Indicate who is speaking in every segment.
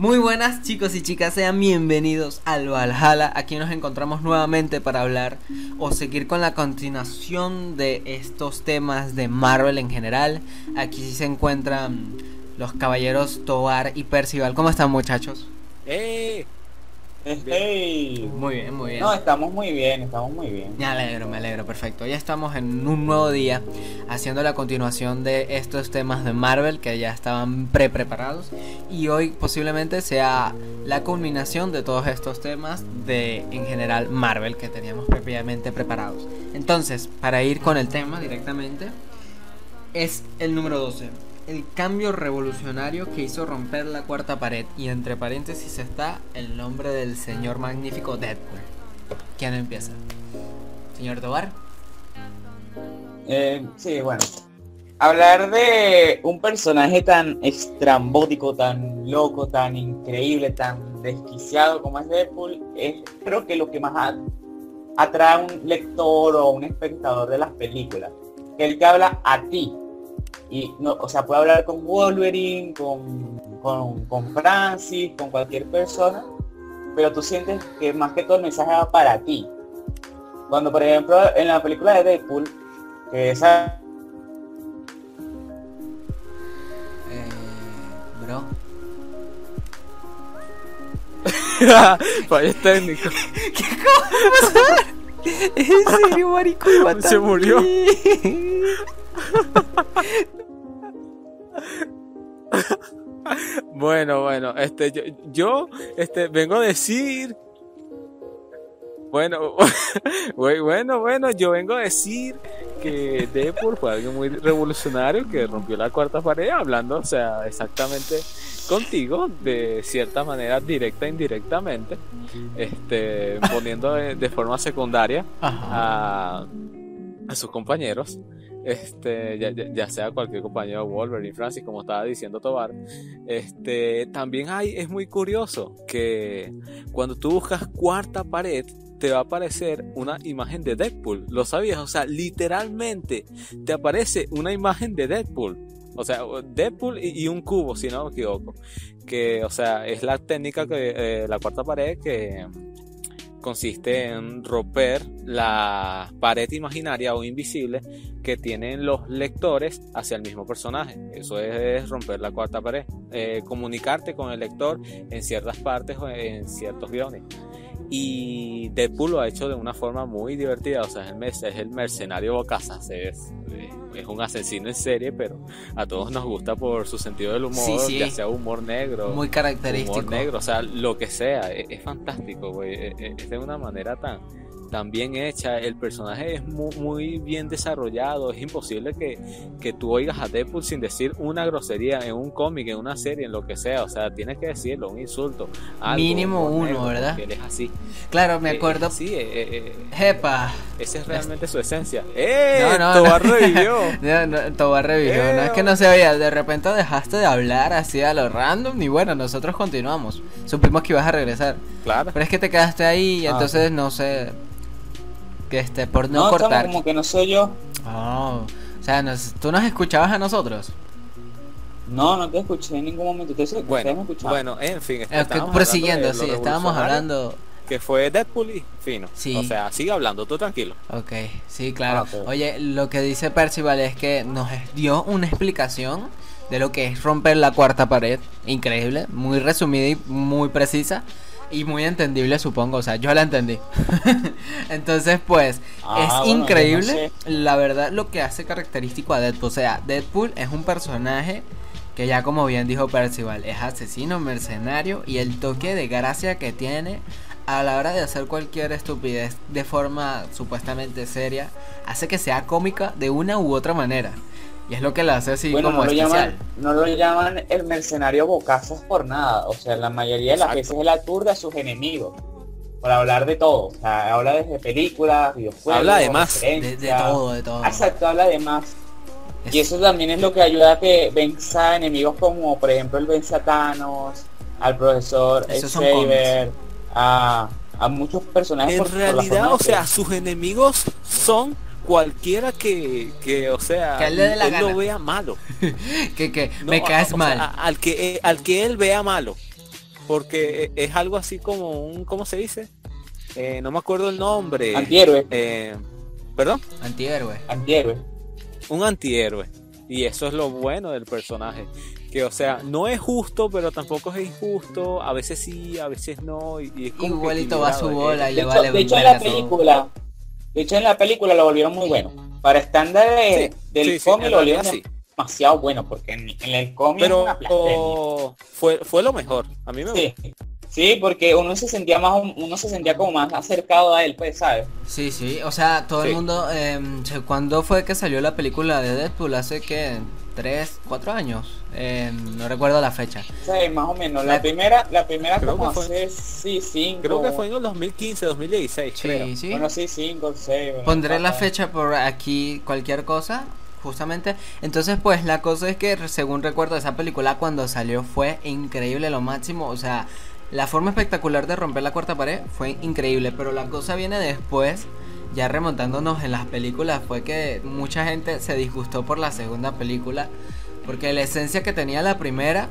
Speaker 1: Muy buenas chicos y chicas, sean bienvenidos al Valhalla. Aquí nos encontramos nuevamente para hablar o seguir con la continuación de estos temas de Marvel en general. Aquí se encuentran los caballeros Tovar y Percival. ¿Cómo están muchachos?
Speaker 2: ¡Eh!
Speaker 3: Hey.
Speaker 1: Muy bien, muy bien.
Speaker 3: No, estamos muy bien, estamos muy bien.
Speaker 1: Me alegro, me alegro, perfecto. Ya estamos en un nuevo día haciendo la continuación de estos temas de Marvel que ya estaban pre-preparados y hoy posiblemente sea la culminación de todos estos temas de en general Marvel que teníamos previamente preparados. Entonces, para ir con el tema directamente, es el número 12 el cambio revolucionario que hizo romper la cuarta pared. Y entre paréntesis está el nombre del señor magnífico Deadpool. ¿Quién empieza? ¿Señor Tobar?
Speaker 3: Eh, sí, bueno. Hablar de un personaje tan estrambótico, tan loco, tan increíble, tan desquiciado como es Deadpool, es creo que lo que más atrae a un lector o un espectador de las películas. Que él te habla a ti, y no, o sea, puede hablar con Wolverine, con, con, Francis, con cualquier persona, pero tú sientes que más que todo el mensaje va para ti. Cuando por ejemplo en la película de Deadpool, que esa
Speaker 1: eh, bro.
Speaker 2: Fallo técnico.
Speaker 1: ¿Qué cosa? ¿En serio, marico?
Speaker 2: Se murió. bueno, bueno, este, yo, yo, este, vengo a decir, bueno, bueno, bueno, yo vengo a decir que Deadpool fue alguien muy revolucionario que rompió la cuarta pared, hablando, o sea, exactamente contigo, de cierta manera, directa e indirectamente, este, poniendo de, forma secundaria a, a sus compañeros este, ya, sea cualquier compañero Wolverine, Francis, como estaba diciendo Tobar, este, también hay, es muy curioso que cuando tú buscas cuarta pared, te va a aparecer una imagen de Deadpool. ¿Lo sabías? O sea, literalmente te aparece una imagen de Deadpool. O sea, Deadpool y, un cubo, si no me equivoco. Que, o sea, es la técnica que, eh, la cuarta pared que consiste en romper la pared imaginaria o invisible que tienen los lectores hacia el mismo personaje. Eso es romper la cuarta pared. Eh, comunicarte con el lector en ciertas partes o en ciertos guiones. Y Deadpool lo ha hecho de una forma muy divertida. O sea, es el, es el mercenario bocazas. Es, es un asesino en serie, pero a todos nos gusta por su sentido del humor, ya sea humor negro.
Speaker 1: Muy característico.
Speaker 2: Humor negro, o sea, lo que sea. Es, es fantástico, güey. Es, es de una manera tan tan bien hecha, el personaje es muy, bien desarrollado, es imposible que, que, tú oigas a Deadpool sin decir una grosería en un cómic, en una serie, en lo que sea, o sea, tienes que decirlo, un insulto.
Speaker 1: Mínimo uno, ¿verdad?
Speaker 2: Que él es así.
Speaker 1: Claro, me eh, acuerdo.
Speaker 2: sí, eh, eh,
Speaker 1: Jepa.
Speaker 2: Esa es realmente su esencia. ¡Eh! No, no, Tobar revivió.
Speaker 1: no, Tobar revivió. No es que no se veía, de repente dejaste de hablar así a lo random y bueno, nosotros continuamos. Supimos que ibas a regresar.
Speaker 2: Claro.
Speaker 1: Pero es que te quedaste ahí y ah, entonces no sé que este, por no,
Speaker 3: no
Speaker 1: cortar.
Speaker 3: como que no soy yo.
Speaker 1: Oh, o sea, ¿tú nos escuchabas a nosotros?
Speaker 3: No, no te escuché en ningún momento.
Speaker 2: bueno, bueno, en fin.
Speaker 1: prosiguiendo, sí, estábamos hablando.
Speaker 2: Que fue Deadpool y fino. Sí. O sea, sigue hablando, tú tranquilo.
Speaker 1: Ok, sí, claro. Ah, Oye, lo que dice Percival es que nos dio una explicación de lo que es romper la cuarta pared. Increíble, muy resumida y muy precisa y muy entendible, supongo. O sea, yo la entendí. Entonces, pues, ah, es increíble, la verdad, lo que hace característico a Deadpool. O sea, Deadpool es un personaje que ya como bien dijo Percival, es asesino, mercenario y el toque de gracia que tiene a la hora de hacer cualquier estupidez de forma supuestamente seria, hace que sea cómica de una u otra manera. Y es lo que la hace así como
Speaker 3: no
Speaker 1: especial.
Speaker 3: Lo llaman, no lo llaman el mercenario bocazas por nada. O sea, la mayoría de las veces él aturda a sus enemigos. Para hablar de todo. O sea, habla desde películas, videojuegos.
Speaker 2: Habla de más.
Speaker 1: De, todo, de todo.
Speaker 3: Exacto, habla de más. Y eso también es lo que ayuda a que venza enemigos como, por ejemplo, el vence a Thanos, al profesor Xavier, a, a muchos personajes.
Speaker 2: En realidad, o sea, sus enemigos son cualquiera que, que o sea,
Speaker 1: que él,
Speaker 2: lo vea malo.
Speaker 1: que, que me caes mal.
Speaker 2: al, que, al que él vea malo. porque es algo así como un, ¿cómo se dice? Eh, no me acuerdo el nombre.
Speaker 3: Antihéroe.
Speaker 2: Eh, ¿Perdón?
Speaker 1: Antihéroe.
Speaker 3: Antihéroe.
Speaker 2: Un antihéroe. Y eso es lo bueno del personaje. Que, o sea, no es justo, pero tampoco es injusto. A veces sí, a veces no. Y, es como
Speaker 1: Igualito va a su bola y
Speaker 3: De
Speaker 1: le
Speaker 3: hecho,
Speaker 1: vale
Speaker 3: de hecho en la
Speaker 1: todo.
Speaker 3: De hecho en la película lo volvieron muy bueno. Para estándares
Speaker 2: Sí,
Speaker 3: del
Speaker 2: sí,
Speaker 3: cómic lo volvieron demasiado bueno, porque en, en el cómic
Speaker 2: Pero
Speaker 3: una
Speaker 2: fue, fue lo mejor. A mí me
Speaker 3: Sí. Sí, porque uno se sentía más, uno se sentía como más acercado a él, pues, ¿sabes?
Speaker 1: Sí, sí, o sea, todo el mundo, eh, ¿cuándo fue que salió la película de Deadpool? Hace que tres, cuatro años, Eh, no recuerdo la fecha.
Speaker 3: Sí, más o menos. La,
Speaker 1: La-
Speaker 3: primera, la primera
Speaker 2: Creo
Speaker 3: como
Speaker 2: que fue-
Speaker 3: hace sí, cinco.
Speaker 2: Creo que fue en el 2015, 2016, creo.
Speaker 1: Sí, sí.
Speaker 3: Bueno, sí, cinco, seis. bueno,
Speaker 1: Pondré la fecha por aquí, cualquier cosa, justamente. Entonces, pues la cosa es que, según recuerdo, esa película cuando salió fue increíble, lo máximo. O sea, la forma espectacular de romper la cuarta pared fue increíble, pero la cosa viene después. Ya remontándonos en las películas, fue que mucha gente se disgustó por la segunda película. Porque la esencia que tenía la primera,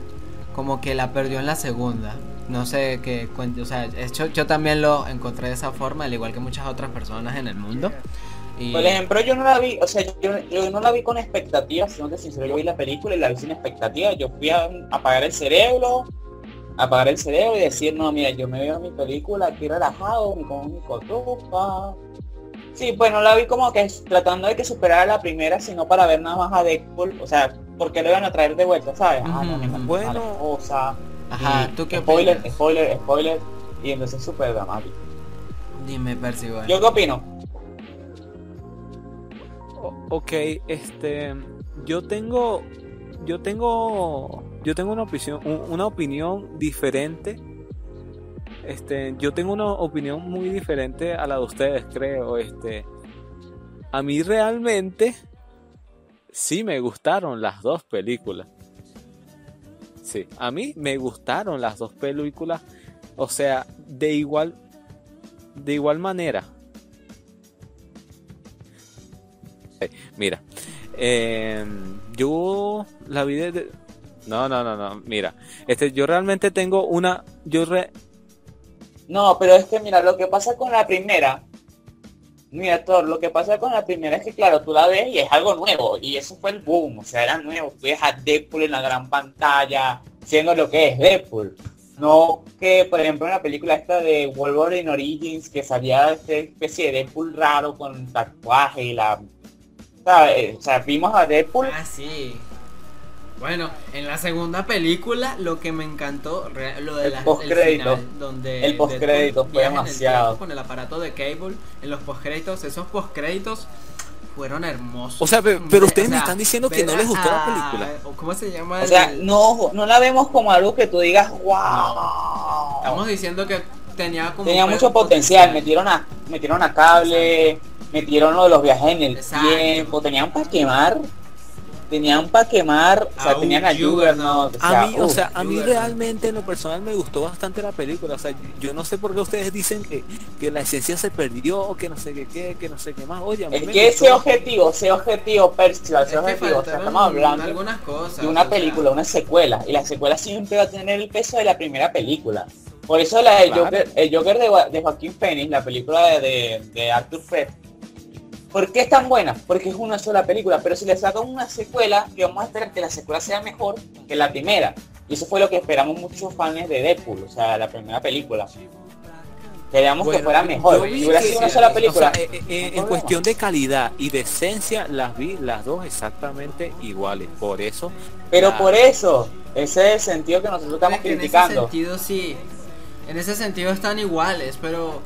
Speaker 1: como que la perdió en la segunda. No sé qué cuente, o sea, hecho, yo también lo encontré de esa forma, al igual que muchas otras personas en el mundo. Y...
Speaker 3: Por ejemplo, yo no la vi, o sea, yo, yo no la vi con expectativas, siendo sincero, yo vi la película y la vi sin expectativas. Yo fui a apagar el cerebro, apagar el cerebro y decir, no, mira, yo me veo mi película aquí relajado, como mi cotufa. Sí, pues no la vi como que tratando de que superara la primera, sino para ver nada más a Deadpool, o sea, porque lo iban a traer de vuelta, ¿sabes? Ah, no, encanta
Speaker 2: bueno.
Speaker 3: cosa.
Speaker 1: Ajá, ¿tú qué
Speaker 3: spoiler,
Speaker 1: opinas?
Speaker 3: spoiler, spoiler, y entonces súper dramático.
Speaker 1: Dime, Percy, bueno.
Speaker 3: ¿Yo qué opino?
Speaker 2: O- ok, este, yo tengo, yo tengo, yo tengo una opinión, un- una opinión diferente. Este, yo tengo una opinión muy diferente a la de ustedes, creo. Este, a mí realmente sí me gustaron las dos películas. Sí, a mí me gustaron las dos películas. O sea, de igual, de igual manera. Mira, eh, yo la vi de... No, no, no, no, mira. Este, yo realmente tengo una... Yo
Speaker 3: No, pero es que mira, lo que pasa con la primera, mira, Thor, lo que pasa con la primera es que claro, tú la ves y es algo nuevo, y eso fue el boom, o sea, era nuevo, tú ves a Deadpool en la gran pantalla, siendo lo que es Deadpool. No que, por ejemplo, en la película esta de Wolverine Origins, que salía esta especie de Deadpool raro con tatuaje y la... ¿sabes? O sea, vimos a Deadpool
Speaker 1: Ah, sí. Bueno, en la segunda película lo que me encantó, lo de
Speaker 3: El
Speaker 1: la,
Speaker 3: postcrédito.
Speaker 1: final, donde
Speaker 3: El postcrédito fue
Speaker 1: el
Speaker 3: demasiado.
Speaker 1: tiempo Con el aparato de Cable, en los postcréditos, esos postcréditos fueron hermosos.
Speaker 2: O sea, pe- pero
Speaker 1: O
Speaker 2: ustedes me están diciendo que no les gustó la película.
Speaker 1: o ¿Cómo se llama?
Speaker 3: O sea,
Speaker 1: el-
Speaker 3: no, no la vemos como algo que tú digas, wow.
Speaker 1: Estamos diciendo que tenía como
Speaker 3: Tenía mucho potencial, metieron a, metieron a cable, metieron lo de los viajes en el
Speaker 1: Exacto.
Speaker 3: tiempo, tenían para quemar, tenían para quemar, o sea,
Speaker 1: A
Speaker 3: tenían a Juggernaut, o sea,
Speaker 2: A mí, o
Speaker 3: uf.
Speaker 2: sea, a mí realmente en lo personal me gustó bastante la película. O sea, yo no sé por qué ustedes dicen que, que la esencia se perdió, que no sé qué, qué, que no sé qué más. Oye, a mí
Speaker 3: es
Speaker 2: me
Speaker 3: que
Speaker 2: gustó
Speaker 3: ese objetivo, ese objetivo, Percival,
Speaker 1: Es
Speaker 3: ese objetivo, o sea, estamos hablando
Speaker 1: algunas cosas.
Speaker 3: de una
Speaker 1: o sea,
Speaker 3: película, una secuela, y la secuela siempre va a tener el peso de la primera película. Por eso la de
Speaker 2: Claro.
Speaker 3: Joker, el Joker de, de Joaquín Phoenix, la película de, de, de Arthur Fred, ¿por qué es tan buena? Porque es una sola película, pero si le sacan una secuela, que vamos a esperar que la secuela sea mejor que la primera. Y eso fue lo que esperamos muchos fans de Deadpool, o sea, la primera película. Queríamos que fuera mejor. Si hubiera sido una sola película.
Speaker 2: O sea, eh, eh, eh, en cuestión de calidad y de esencia, las vi las dos exactamente iguales. Por eso,
Speaker 3: pero
Speaker 2: la-
Speaker 3: por eso, ese es el sentido que nosotros estamos
Speaker 1: que En ese
Speaker 3: criticando.
Speaker 1: sentido sí. En ese sentido están iguales, pero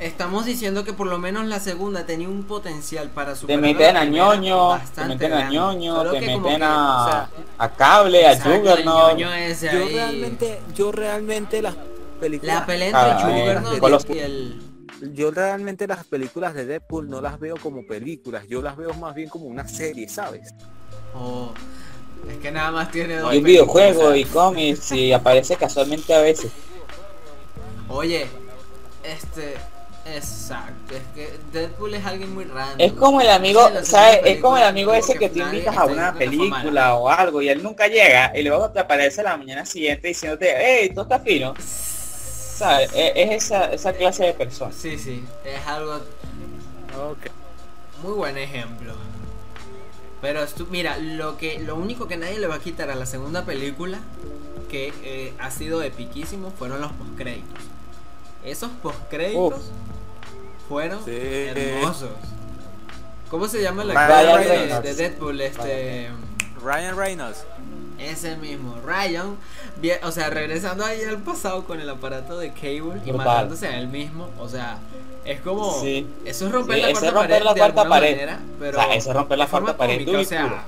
Speaker 1: estamos diciendo que por lo menos la segunda tenía un potencial para
Speaker 3: Te
Speaker 1: superar
Speaker 3: meten
Speaker 1: la
Speaker 3: a ñoño, te
Speaker 1: bastante
Speaker 3: meten a ñoño,
Speaker 1: Solo
Speaker 3: te meten
Speaker 1: que,
Speaker 3: a,
Speaker 1: o sea,
Speaker 3: a cable, a Juggernaut.
Speaker 2: yo
Speaker 1: ahí.
Speaker 2: realmente, yo realmente las películas,
Speaker 1: la pelea entre
Speaker 3: Ah,
Speaker 1: Juggernaut y el
Speaker 2: yo realmente las películas de Deadpool no las veo como películas, yo las veo más bien como una serie, ¿sabes?
Speaker 1: oh, es que nada más tiene dos
Speaker 3: Y un
Speaker 1: películas,
Speaker 3: videojuego
Speaker 1: o sea,
Speaker 3: y cómics y aparece casualmente a veces.
Speaker 1: Oye, este Exacto, es que Deadpool es alguien muy random.
Speaker 3: Es como el amigo, ¿sabes? Es como el amigo ese que
Speaker 1: nadie
Speaker 3: invitas a una película o algo y él nunca llega y luego te aparece la mañana siguiente diciéndote, hey, tú estás fino. ¿Sabes? Es, es esa, esa clase de persona.
Speaker 1: Sí, sí, es algo
Speaker 2: Ok.
Speaker 1: muy buen ejemplo. Pero estu- mira, lo que lo único que nadie le va a quitar a la segunda película que eh, ha sido epiquísimo fueron los postcréditos. Esos postcréditos
Speaker 3: Uf.
Speaker 1: Fueron
Speaker 2: Sí.
Speaker 1: hermosos. ¿Cómo se llama el
Speaker 2: Ryan
Speaker 1: actor de, Deadpool? Este
Speaker 2: Ryan Reynolds.
Speaker 1: ese mismo, Ryan, o sea, regresando ahí al pasado con el aparato de Cable y matándose a él mismo, o sea, es como
Speaker 3: Sí.
Speaker 1: eso es romper
Speaker 3: Sí,
Speaker 1: la cuarta
Speaker 3: romper
Speaker 1: pared
Speaker 3: la
Speaker 1: de
Speaker 3: cuarta
Speaker 1: alguna
Speaker 3: pared.
Speaker 1: manera, pero
Speaker 3: O sea, eso es romper la cuarta pared
Speaker 1: cómica, o sea.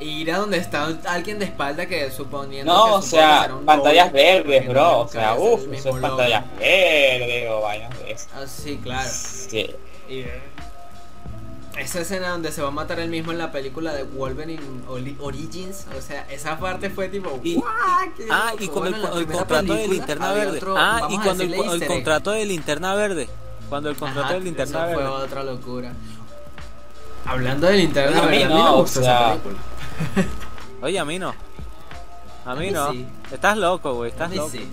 Speaker 1: Ir a donde está alguien de espalda que suponiendo
Speaker 3: No,
Speaker 1: que
Speaker 3: o sea,
Speaker 1: un
Speaker 3: pantallas verdes, bro.
Speaker 1: no
Speaker 3: O sea, uff,
Speaker 1: el
Speaker 3: eso es
Speaker 1: logo.
Speaker 3: pantallas verdes o vainas de eso.
Speaker 1: Ah, sí, claro.
Speaker 3: Sí.
Speaker 1: Y, eh, esa escena donde se va a matar él mismo en la película de Wolverine Origins, o sea, esa parte fue tipo,
Speaker 2: Y-
Speaker 1: "Guau, qué
Speaker 2: Ah,
Speaker 1: loco".
Speaker 2: y con
Speaker 1: Bueno,
Speaker 2: el, el contrato de linterna verde.
Speaker 1: otro-
Speaker 2: ah, y cuando el, el contrato de linterna verde. Cuando el contrato
Speaker 1: Ajá,
Speaker 2: de linterna
Speaker 1: eso fue
Speaker 2: verde.
Speaker 1: otra locura. Hablando de linterna
Speaker 3: Oye, a mí
Speaker 1: verde,
Speaker 3: no,
Speaker 1: me
Speaker 3: o
Speaker 1: gustó
Speaker 3: sea-
Speaker 1: esa película.
Speaker 2: Oye, a mí no. A mí
Speaker 1: mí
Speaker 2: no.
Speaker 1: sí.
Speaker 2: Estás loco, güey.
Speaker 1: A
Speaker 2: Estás
Speaker 1: mí
Speaker 2: loco.
Speaker 1: sí.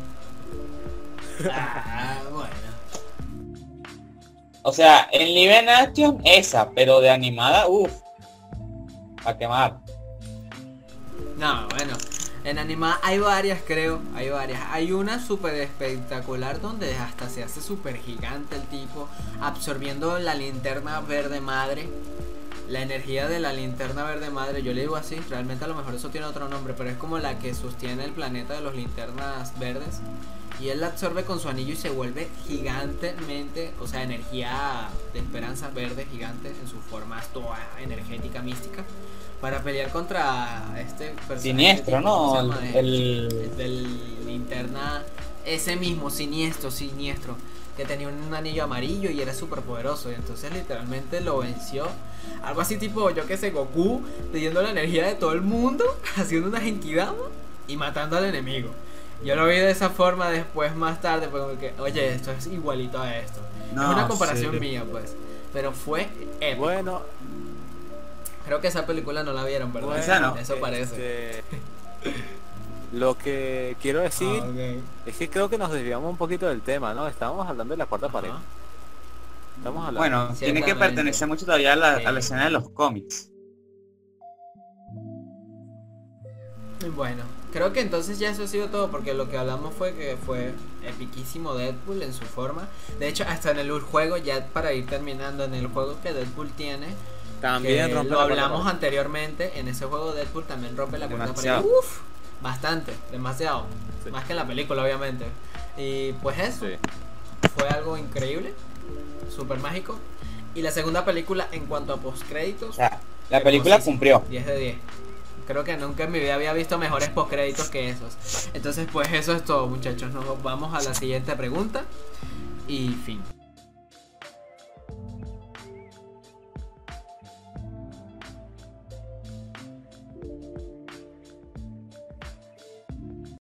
Speaker 1: Ah, bueno.
Speaker 3: O sea, en live action esa, pero de animada, uff. A quemar.
Speaker 1: No, bueno. En animada hay varias, creo. Hay varias. Hay una súper espectacular donde hasta se hace súper gigante el tipo, absorbiendo la linterna verde madre. La energía de la linterna verde madre, yo le digo así, realmente a lo mejor eso tiene otro nombre, pero es como la que sostiene el planeta de los linternas verdes. Y él la absorbe con su anillo y se vuelve gigantemente, o sea, energía de esperanza verde gigante en su forma toda energética mística para pelear contra este personaje
Speaker 3: Siniestro,
Speaker 1: tipo, ¿cómo
Speaker 3: ¿no? el- El
Speaker 1: del linterna, ese mismo, siniestro, siniestro, que tenía un anillo amarillo y era súper poderoso. Y entonces literalmente lo venció. Algo así tipo, yo que sé, Goku, pidiendo la energía de todo el mundo, haciendo una genkidama y matando al enemigo. Yo lo vi de esa forma después, más tarde, fue como que, oye, esto es igualito a esto. es una comparación
Speaker 3: sí.
Speaker 1: mía, pues. Pero fue épico.
Speaker 2: Bueno,
Speaker 1: Creo que esa película no la vieron, ¿verdad?
Speaker 2: bueno.
Speaker 1: Eso parece.
Speaker 2: este, lo que quiero decir
Speaker 1: Ah, ok.
Speaker 2: es que creo que nos desviamos un poquito del tema, ¿no? Estábamos hablando de la cuarta pared. Estamos hablando.
Speaker 3: Bueno, tiene que pertenecer mucho todavía a la, a
Speaker 1: Sí.
Speaker 3: la escena de los cómics.
Speaker 1: Bueno, creo que entonces ya eso ha sido todo porque lo que hablamos fue que fue epiquísimo Deadpool en su forma. De hecho, hasta en el juego, ya para ir terminando, en el juego que Deadpool tiene,
Speaker 2: También
Speaker 1: que
Speaker 2: rompe
Speaker 1: lo
Speaker 2: la
Speaker 1: hablamos
Speaker 2: pared.
Speaker 1: anteriormente, en ese juego Deadpool también rompe la cuarta pared. Uf, bastante, demasiado.
Speaker 2: Sí.
Speaker 1: Más que en la película, obviamente. Y pues eso,
Speaker 2: Sí.
Speaker 1: fue algo increíble, súper mágico. Y la segunda película en cuanto a postcréditos,
Speaker 3: O sea, la película cumplió.
Speaker 1: 10 de 10. Creo que nunca en mi vida había visto mejores postcréditos que esos. Entonces, pues eso es todo, muchachos. Nos vamos a la siguiente pregunta. Y fin.